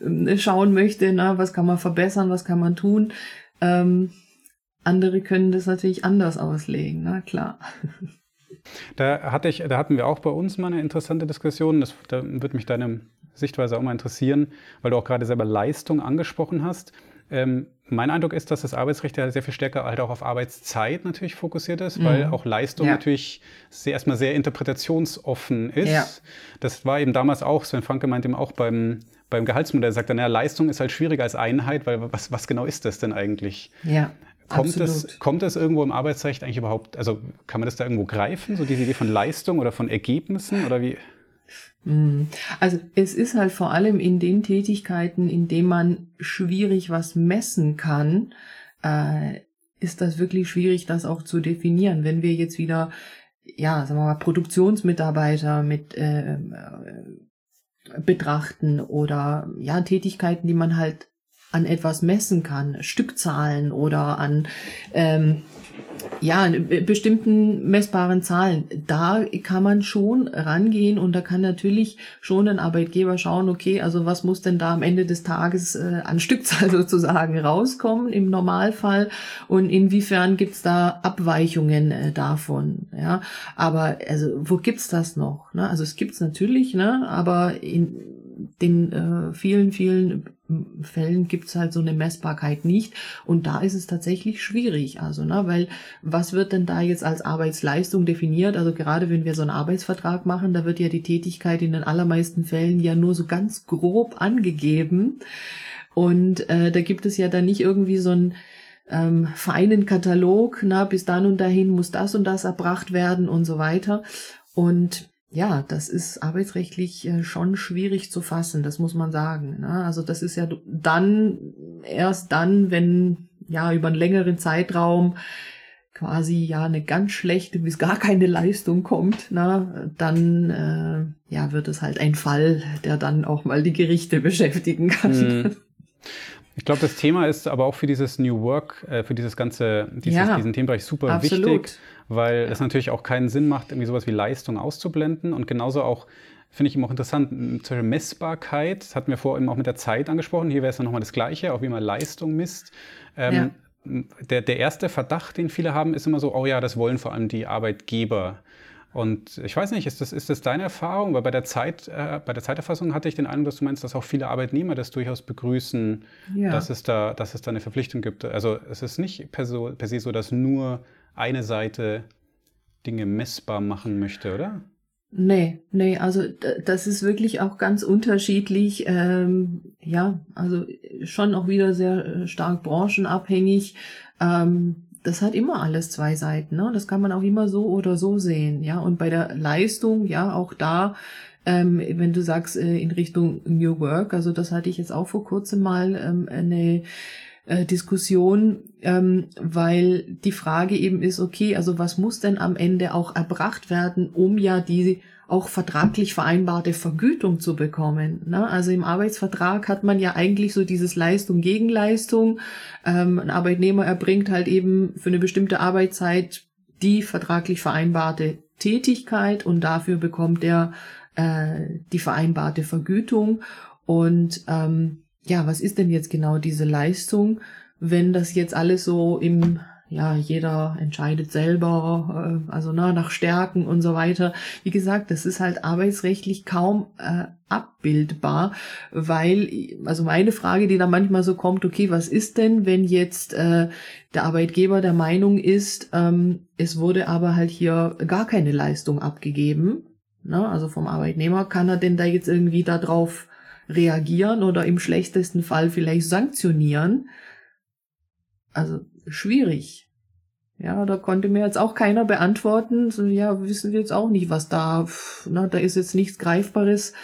schauen möchte, na, was kann man verbessern, was kann man tun. Ähm, andere können das natürlich anders auslegen, na klar. Da, hatte ich, da hatten wir auch bei uns mal eine interessante Diskussion. Das, da würde mich deine Sichtweise auch mal interessieren, weil du auch gerade selber Leistung angesprochen hast. Ähm, mein Eindruck ist, dass das Arbeitsrecht ja sehr viel stärker halt auch auf Arbeitszeit natürlich fokussiert ist, mhm. weil auch Leistung ja. natürlich sehr, erstmal sehr interpretationsoffen ist. Ja. Das war eben damals auch, Sven Franke meint eben auch beim, beim Gehaltsmodell, sagt er, naja, Leistung ist halt schwieriger als Einheit, weil was, was genau ist das denn eigentlich? Ja. Kommt es, kommt es irgendwo im Arbeitsrecht eigentlich überhaupt, also kann man das da irgendwo greifen, so diese Idee von Leistung oder von Ergebnissen oder wie? Mhm. Also es ist halt vor allem in den Tätigkeiten, in denen man schwierig was messen kann, äh, ist das wirklich schwierig, das auch zu definieren. Wenn wir jetzt wieder, ja, sagen wir mal, Produktionsmitarbeiter mit äh, äh, betrachten oder ja, Tätigkeiten, die man halt an etwas messen kann, Stückzahlen oder an ähm, ja, bestimmten messbaren Zahlen. Da kann man schon rangehen und da kann natürlich schon ein Arbeitgeber schauen, okay, also was muss denn da am Ende des Tages äh, an Stückzahl sozusagen rauskommen im Normalfall und inwiefern gibt's da Abweichungen äh, davon. Ja, aber also wo gibt's das noch? Ne? Also es gibt's natürlich, ne? aber in den äh, vielen, vielen Fällen gibt's halt so eine Messbarkeit nicht. Und da ist es tatsächlich schwierig. Also, ne, weil was wird denn da jetzt als Arbeitsleistung definiert? Also gerade wenn wir so einen Arbeitsvertrag machen, da wird ja die Tätigkeit in den allermeisten Fällen ja nur so ganz grob angegeben. Und äh, da gibt es ja dann nicht irgendwie so einen ähm, feinen Katalog, na, bis dann und dahin muss das und das erbracht werden und so weiter. Und ja, das ist arbeitsrechtlich äh, schon schwierig zu fassen, das muss man sagen. Ne? Also das ist ja dann, erst dann, wenn ja über einen längeren Zeitraum quasi ja eine ganz schlechte bis gar keine Leistung kommt, na, dann äh, ja wird es halt ein Fall, der dann auch mal die Gerichte beschäftigen kann. Mhm. Ich glaube, das Thema ist aber auch für dieses New Work, äh, für dieses ganze, dieses, ja, diesen Themenbereich super absolut. wichtig, weil ja. es natürlich auch keinen Sinn macht, irgendwie sowas wie Leistung auszublenden und genauso auch finde ich immer auch interessant, zum Beispiel Messbarkeit, das hatten wir vorhin auch mit der Zeit angesprochen, hier wäre es dann nochmal das Gleiche, auch wie man Leistung misst. Ähm, ja. der, der erste Verdacht, den viele haben, ist immer so, oh ja, das wollen vor allem die Arbeitgeber. Und ich weiß nicht, ist das, ist das deine Erfahrung? Weil bei der, Zeit, äh, bei der Zeiterfassung hatte ich den Eindruck, dass du meinst, dass auch viele Arbeitnehmer das durchaus begrüßen, ja. dass, es da, dass es da eine Verpflichtung gibt. Also es ist nicht per, so, per se so, dass nur eine Seite Dinge messbar machen möchte, oder? Nee, nee, also das ist wirklich auch ganz unterschiedlich. Ähm, ja, also schon auch wieder sehr äh, stark branchenabhängig. Ähm, das hat immer alles zwei Seiten. Ne? Das kann man auch immer so oder so sehen. Ja, und bei der Leistung, ja, auch da, ähm, wenn du sagst äh, in Richtung New Work, also das hatte ich jetzt auch vor kurzem mal ähm, eine äh, Diskussion, ähm, weil die Frage eben ist, okay, also was muss denn am Ende auch erbracht werden, um ja die auch vertraglich vereinbarte Vergütung zu bekommen. Ne? Also im Arbeitsvertrag hat man ja eigentlich so dieses Leistung gegen Leistung. Ähm, ein Arbeitnehmer erbringt halt eben für eine bestimmte Arbeitszeit die vertraglich vereinbarte Tätigkeit und dafür bekommt er äh, die vereinbarte Vergütung. Und ähm, ja, was ist denn jetzt genau diese Leistung, wenn das jetzt alles so im ja, jeder entscheidet selber, äh, also na, nach Stärken und so weiter. Wie gesagt, das ist halt arbeitsrechtlich kaum äh, abbildbar, weil, also meine Frage, die da manchmal so kommt, okay, was ist denn, wenn jetzt äh, der Arbeitgeber der Meinung ist, ähm, es wurde aber halt hier gar keine Leistung abgegeben, ne? also vom Arbeitnehmer, kann er denn da jetzt irgendwie darauf reagieren oder im schlechtesten Fall vielleicht sanktionieren? Also schwierig. Ja, da konnte mir jetzt auch keiner beantworten. So, ja, wissen wir jetzt auch nicht, was da, na, da ist jetzt nichts Greifbares,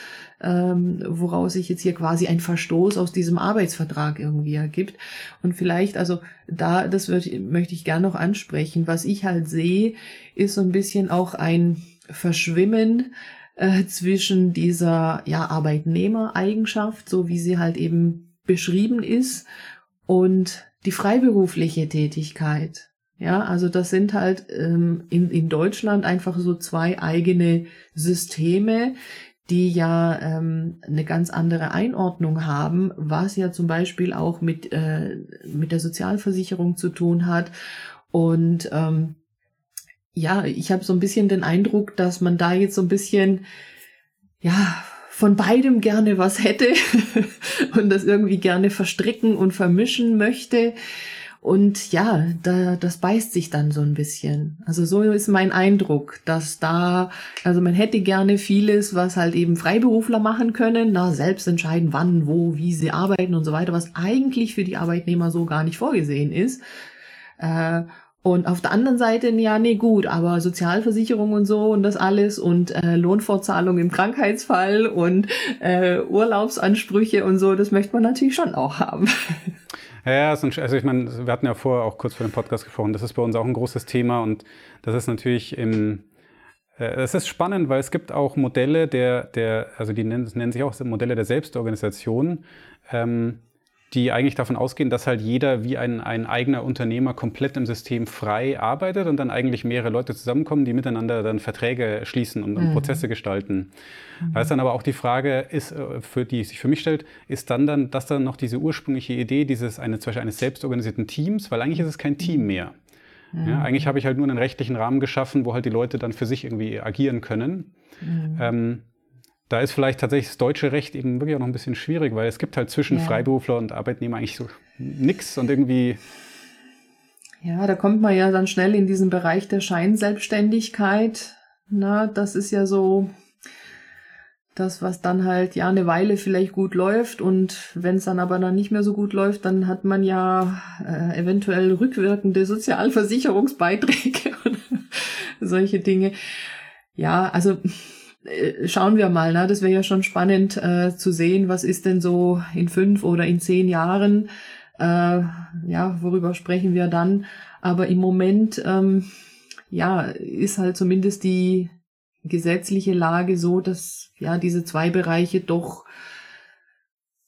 ähm, woraus sich jetzt hier quasi ein Verstoß aus diesem Arbeitsvertrag irgendwie ergibt. Und vielleicht, also da, das wird, möchte ich gerne noch ansprechen. Was ich halt sehe, ist so ein bisschen auch ein Verschwimmen äh, zwischen dieser ja Arbeitnehmereigenschaft, so wie sie halt eben beschrieben ist, und die freiberufliche Tätigkeit. Ja, also das sind halt ähm, in, in Deutschland einfach so zwei eigene Systeme, die ja ähm, eine ganz andere Einordnung haben, was ja zum Beispiel auch mit, äh, mit der Sozialversicherung zu tun hat. Und ähm, ja, ich habe so ein bisschen den Eindruck, dass man da jetzt so ein bisschen, ja, von beidem gerne was hätte und das irgendwie gerne verstricken und vermischen möchte. Und ja, da, das beißt sich dann so ein bisschen. Also so ist mein Eindruck, dass da, also man hätte gerne vieles, was halt eben Freiberufler machen können, na, selbst entscheiden, wann, wo, wie sie arbeiten und so weiter, was eigentlich für die Arbeitnehmer so gar nicht vorgesehen ist. Und auf der anderen Seite, ja, nee, gut, aber Sozialversicherung und so und das alles und äh, Lohnfortzahlung im Krankheitsfall und äh, Urlaubsansprüche und so, das möchte man natürlich schon auch haben. Ja, also ich meine, wir hatten ja vorher auch kurz vor dem Podcast gesprochen, das ist bei uns auch ein großes Thema und das ist natürlich im, äh, es ist spannend, weil es gibt auch Modelle der, der also die nennen, nennen sich auch Modelle der Selbstorganisation, ähm, die eigentlich davon ausgehen, dass halt jeder wie ein, ein eigener Unternehmer komplett im System frei arbeitet und dann eigentlich mehrere Leute zusammenkommen, die miteinander dann Verträge schließen und, mhm. Prozesse gestalten. Mhm. Da ist dann aber auch die Frage, ist, äh, für die sich für mich stellt, ist dann dann, dass dann noch diese ursprüngliche Idee dieses eine, zum Beispiel eines selbstorganisierten Teams, weil eigentlich ist es kein Team mehr. Mhm. Ja, eigentlich habe ich halt nur einen rechtlichen Rahmen geschaffen, wo halt die Leute dann für sich irgendwie agieren können. Mhm. Ähm, da ist vielleicht tatsächlich das deutsche Recht eben wirklich auch noch ein bisschen schwierig, weil es gibt halt zwischen ja. Freiberufler und Arbeitnehmer eigentlich so nichts und irgendwie. Ja, da kommt man ja dann schnell in diesen Bereich der Scheinselbstständigkeit. Na, das ist ja so das, was dann halt ja eine Weile vielleicht gut läuft und wenn es dann aber dann nicht mehr so gut läuft, dann hat man ja äh, eventuell rückwirkende Sozialversicherungsbeiträge und solche Dinge. Ja, also schauen wir mal, ne? das wäre ja schon spannend äh, zu sehen, was ist denn so in fünf oder in zehn Jahren, äh, ja, worüber sprechen wir dann. Aber im Moment, ähm, ja, ist halt zumindest die gesetzliche Lage so, dass ja diese zwei Bereiche doch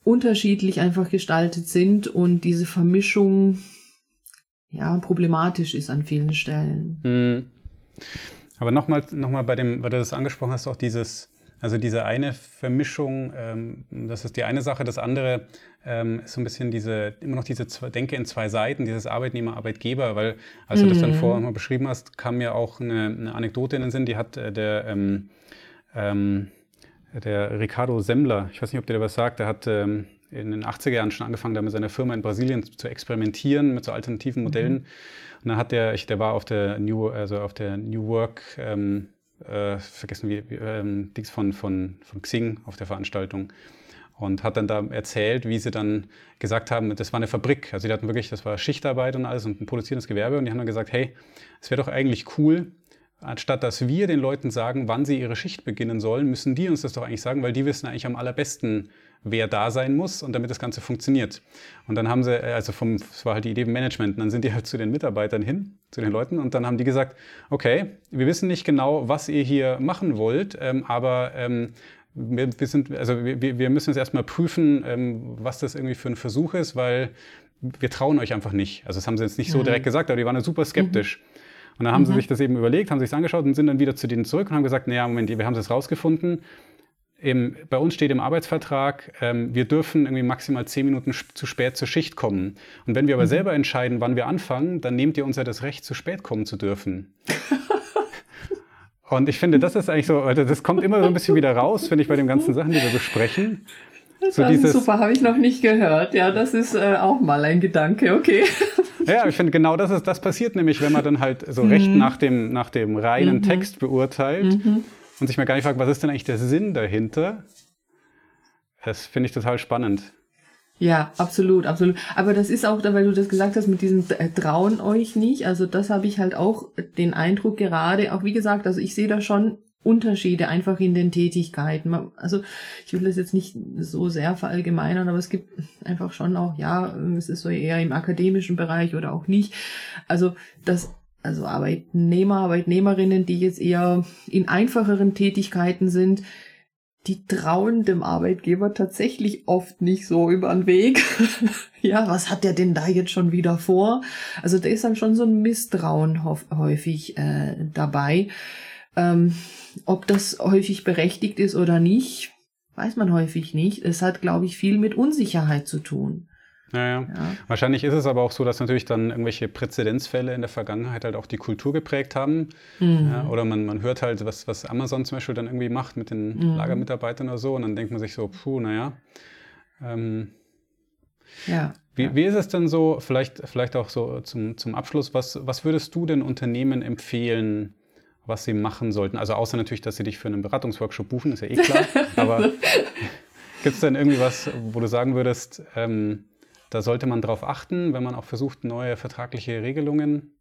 unterschiedlich einfach gestaltet sind und diese Vermischung ja problematisch ist an vielen Stellen. Mhm. Aber nochmal noch mal bei dem, weil du das angesprochen hast, auch dieses, also diese eine Vermischung, ähm, das ist die eine Sache. Das andere ähm, ist so ein bisschen diese, immer noch diese Denke in zwei Seiten, dieses Arbeitnehmer, Arbeitgeber, weil als du das dann mhm. vorher mal beschrieben hast, kam mir auch eine, eine Anekdote in den Sinn, die hat äh, der, ähm, ähm, der Ricardo Semmler, ich weiß nicht, ob der was sagt, der hat ähm, in den 80er Jahren schon angefangen, da mit seiner Firma in Brasilien zu experimentieren mit so alternativen Modellen. Mhm. Und dann hat der, ich, der war auf der New, also auf der New Work, ähm, äh, vergessen wie, ähm, Dings von, von, von Xing auf der Veranstaltung und hat dann da erzählt, wie sie dann gesagt haben, das war eine Fabrik. Also die hatten wirklich, das war Schichtarbeit und alles und ein produzierendes Gewerbe und die haben dann gesagt, hey, es wäre doch eigentlich cool, anstatt dass wir den Leuten sagen, wann sie ihre Schicht beginnen sollen, müssen die uns das doch eigentlich sagen, weil die wissen eigentlich am allerbesten, wer da sein muss und damit das Ganze funktioniert. Und dann haben sie, äh, also vom, das war halt die Idee im Management, und dann sind die halt zu den Mitarbeitern hin, zu den Leuten und dann haben die gesagt, okay, wir wissen nicht genau, was ihr hier machen wollt, ähm, aber ähm, wir, wir, sind, also wir, wir müssen jetzt erstmal prüfen, ähm, was das irgendwie für ein Versuch ist, weil wir trauen euch einfach nicht. Also das haben sie jetzt nicht so mhm. direkt gesagt, aber die waren super skeptisch. Mhm. Und dann haben mhm. sie sich das eben überlegt, haben sich das angeschaut und sind dann wieder zu denen zurück und haben gesagt, naja, Moment, wir haben es jetzt rausgefunden, im, bei uns steht im Arbeitsvertrag, ähm, wir dürfen irgendwie maximal zehn Minuten zu spät zur Schicht kommen. Und wenn wir aber mhm. selber entscheiden, wann wir anfangen, dann nehmt ihr uns ja das Recht, zu spät kommen zu dürfen. Und ich finde, das ist eigentlich so, also das kommt immer so ein bisschen wieder raus, finde ich, bei den ganzen Sachen, die wir besprechen. So das dieses, ist super, habe ich noch nicht gehört. Ja, das ist äh, auch mal ein Gedanke, okay. Ja, ich finde genau das ist, das passiert nämlich, wenn man dann halt so mhm. recht nach dem, nach dem reinen mhm. Text beurteilt. Mhm und sich mal gar nicht fragt, was ist denn eigentlich der Sinn dahinter? Das finde ich total spannend. Ja, absolut, absolut. Aber das ist auch, weil du das gesagt hast, mit diesem äh, Trauen euch nicht. Also das habe ich halt auch den Eindruck gerade, auch wie gesagt, also ich sehe da schon Unterschiede einfach in den Tätigkeiten. Also ich will das jetzt nicht so sehr verallgemeinern, aber es gibt einfach schon auch, ja, es ist so eher im akademischen Bereich oder auch nicht. Also das also Arbeitnehmer, Arbeitnehmerinnen, die jetzt eher in einfacheren Tätigkeiten sind, die trauen dem Arbeitgeber tatsächlich oft nicht so über den Weg. ja, was hat der denn da jetzt schon wieder vor? Also da ist dann schon so ein Misstrauen häufig äh, dabei. Ähm, ob das häufig berechtigt ist oder nicht, weiß man häufig nicht. Es hat, glaube ich, viel mit Unsicherheit zu tun. Ja, ja. Wahrscheinlich ist es aber auch so, dass natürlich dann irgendwelche Präzedenzfälle in der Vergangenheit halt auch die Kultur geprägt haben. Mhm. Ja, oder man, man hört halt, was, was Amazon zum Beispiel dann irgendwie macht mit den mhm. Lagermitarbeitern oder so. Und dann denkt man sich so, puh, naja. Ähm, ja. Wie, wie ist es denn so, vielleicht, vielleicht auch so zum, zum Abschluss, was, was würdest du den Unternehmen empfehlen, was sie machen sollten? Also außer natürlich, dass sie dich für einen Beratungsworkshop buchen, ist ja eh klar. aber gibt es denn irgendwie was, wo du sagen würdest, ähm, da sollte man darauf achten, wenn man auch versucht, neue vertragliche Regelungen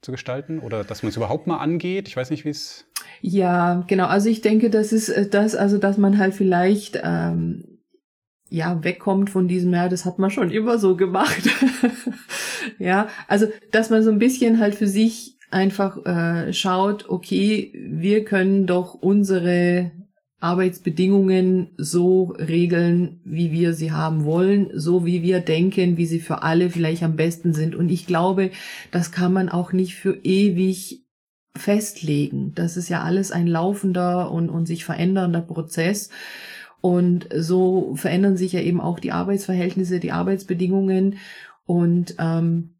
zu gestalten oder dass man es überhaupt mal angeht. Ich weiß nicht, wie es. Ja, genau. Also ich denke, das ist äh, das, also dass man halt vielleicht ähm, ja wegkommt von diesem, ja, das hat man schon immer so gemacht. ja, also dass man so ein bisschen halt für sich einfach äh, schaut, okay, wir können doch unsere Arbeitsbedingungen so regeln, wie wir sie haben wollen, so wie wir denken, wie sie für alle vielleicht am besten sind. Und ich glaube, das kann man auch nicht für ewig festlegen. Das ist ja alles ein laufender und, und sich verändernder Prozess. Und so verändern sich ja eben auch die Arbeitsverhältnisse, die Arbeitsbedingungen. Und ähm,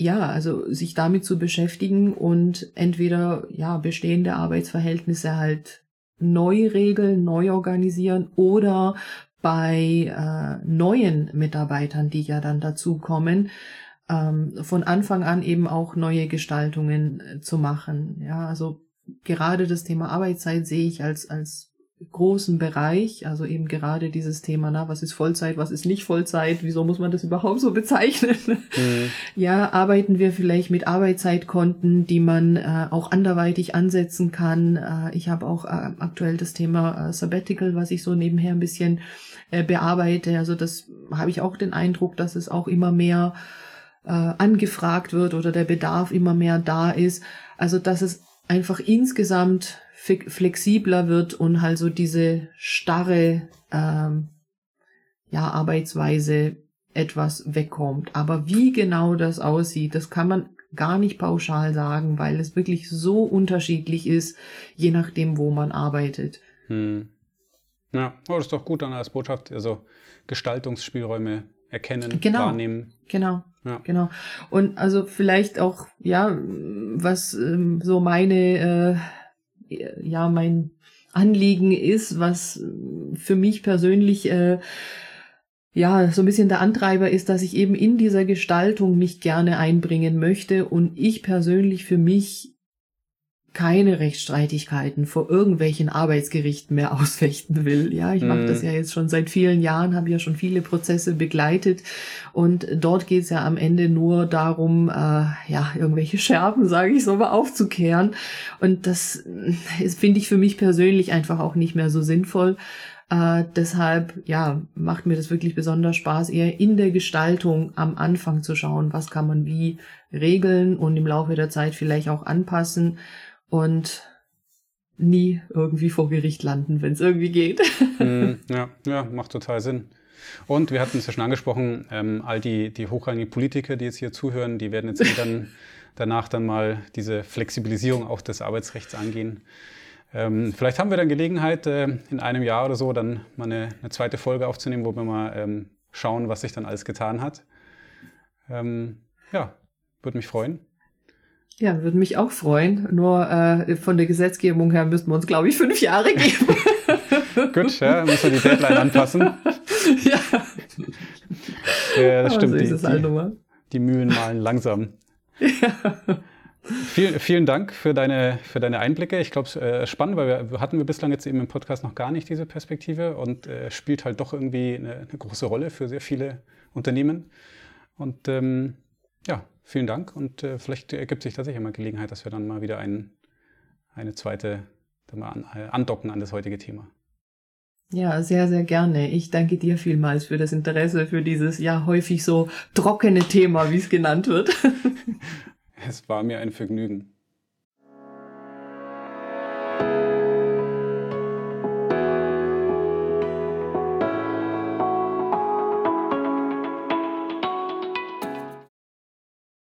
ja, also sich damit zu beschäftigen und entweder ja bestehende Arbeitsverhältnisse halt neu regeln, neu organisieren oder bei äh, neuen Mitarbeitern, die ja dann dazukommen, ähm, von Anfang an eben auch neue Gestaltungen äh, zu machen. Ja, also gerade das Thema Arbeitszeit sehe ich als, als großen Bereich, also eben gerade dieses Thema, na, was ist Vollzeit, was ist nicht Vollzeit, wieso muss man das überhaupt so bezeichnen? Mhm. Ja, arbeiten wir vielleicht mit Arbeitszeitkonten, die man äh, auch anderweitig ansetzen kann. Äh, ich habe auch äh, aktuell das Thema äh, Sabbatical, was ich so nebenher ein bisschen äh, bearbeite. Also das habe ich auch den Eindruck, dass es auch immer mehr äh, angefragt wird oder der Bedarf immer mehr da ist. Also dass es einfach insgesamt flexibler wird und halt so diese starre ähm, ja, Arbeitsweise etwas wegkommt. Aber wie genau das aussieht, das kann man gar nicht pauschal sagen, weil es wirklich so unterschiedlich ist, je nachdem, wo man arbeitet. Hm. Ja, oh, das ist doch gut dann als Botschaft, also Gestaltungsspielräume erkennen, genau, wahrnehmen. Genau, ja. genau. Und also vielleicht auch, ja, was ähm, so meine, äh, ja, mein Anliegen ist, was für mich persönlich äh, ja, so ein bisschen der Antreiber ist, dass ich eben in dieser Gestaltung mich gerne einbringen möchte und ich persönlich für mich keine Rechtsstreitigkeiten vor irgendwelchen Arbeitsgerichten mehr ausfechten will. Ja, ich mache das mhm. ja jetzt schon seit vielen Jahren, habe ja schon viele Prozesse begleitet und dort geht es ja am Ende nur darum, äh, ja, irgendwelche Scherben, sage ich so mal, aufzukehren. Und das finde ich für mich persönlich einfach auch nicht mehr so sinnvoll. Äh, deshalb, ja, macht mir das wirklich besonders Spaß, eher in der Gestaltung am Anfang zu schauen, was kann man wie regeln und im Laufe der Zeit vielleicht auch anpassen und nie irgendwie vor Gericht landen, wenn es irgendwie geht. Mm, ja, ja, macht total Sinn. Und wir hatten es ja schon angesprochen, ähm, all die, die hochrangigen Politiker, die jetzt hier zuhören, die werden jetzt dann danach dann mal diese Flexibilisierung auch des Arbeitsrechts angehen. Ähm, vielleicht haben wir dann Gelegenheit, äh, in einem Jahr oder so dann mal eine, eine zweite Folge aufzunehmen, wo wir mal ähm, schauen, was sich dann alles getan hat. Ähm, ja, würde mich freuen. Ja, würde mich auch freuen. Nur äh, von der Gesetzgebung her müssten wir uns, glaube ich, fünf Jahre geben. Gut, ja, müssen wir die Deadline anpassen. ja. Ja, das stimmt. So die, die, die, Mühlen malen langsam. Ja. Vielen, vielen Dank für deine, für deine Einblicke. Ich glaube, es äh, spannend, weil wir hatten wir bislang jetzt eben im Podcast noch gar nicht diese Perspektive und äh, spielt halt doch irgendwie eine, eine, große Rolle für sehr viele Unternehmen. Und ähm, ja, vielen Dank und äh, vielleicht ergibt sich tatsächlich mal Gelegenheit, dass wir dann mal wieder ein, eine zweite dann mal an, äh, andocken an das heutige Thema. Ja, sehr, sehr gerne. Ich danke dir vielmals für das Interesse für dieses ja häufig so trockene Thema, wie es genannt wird. es war mir ein Vergnügen.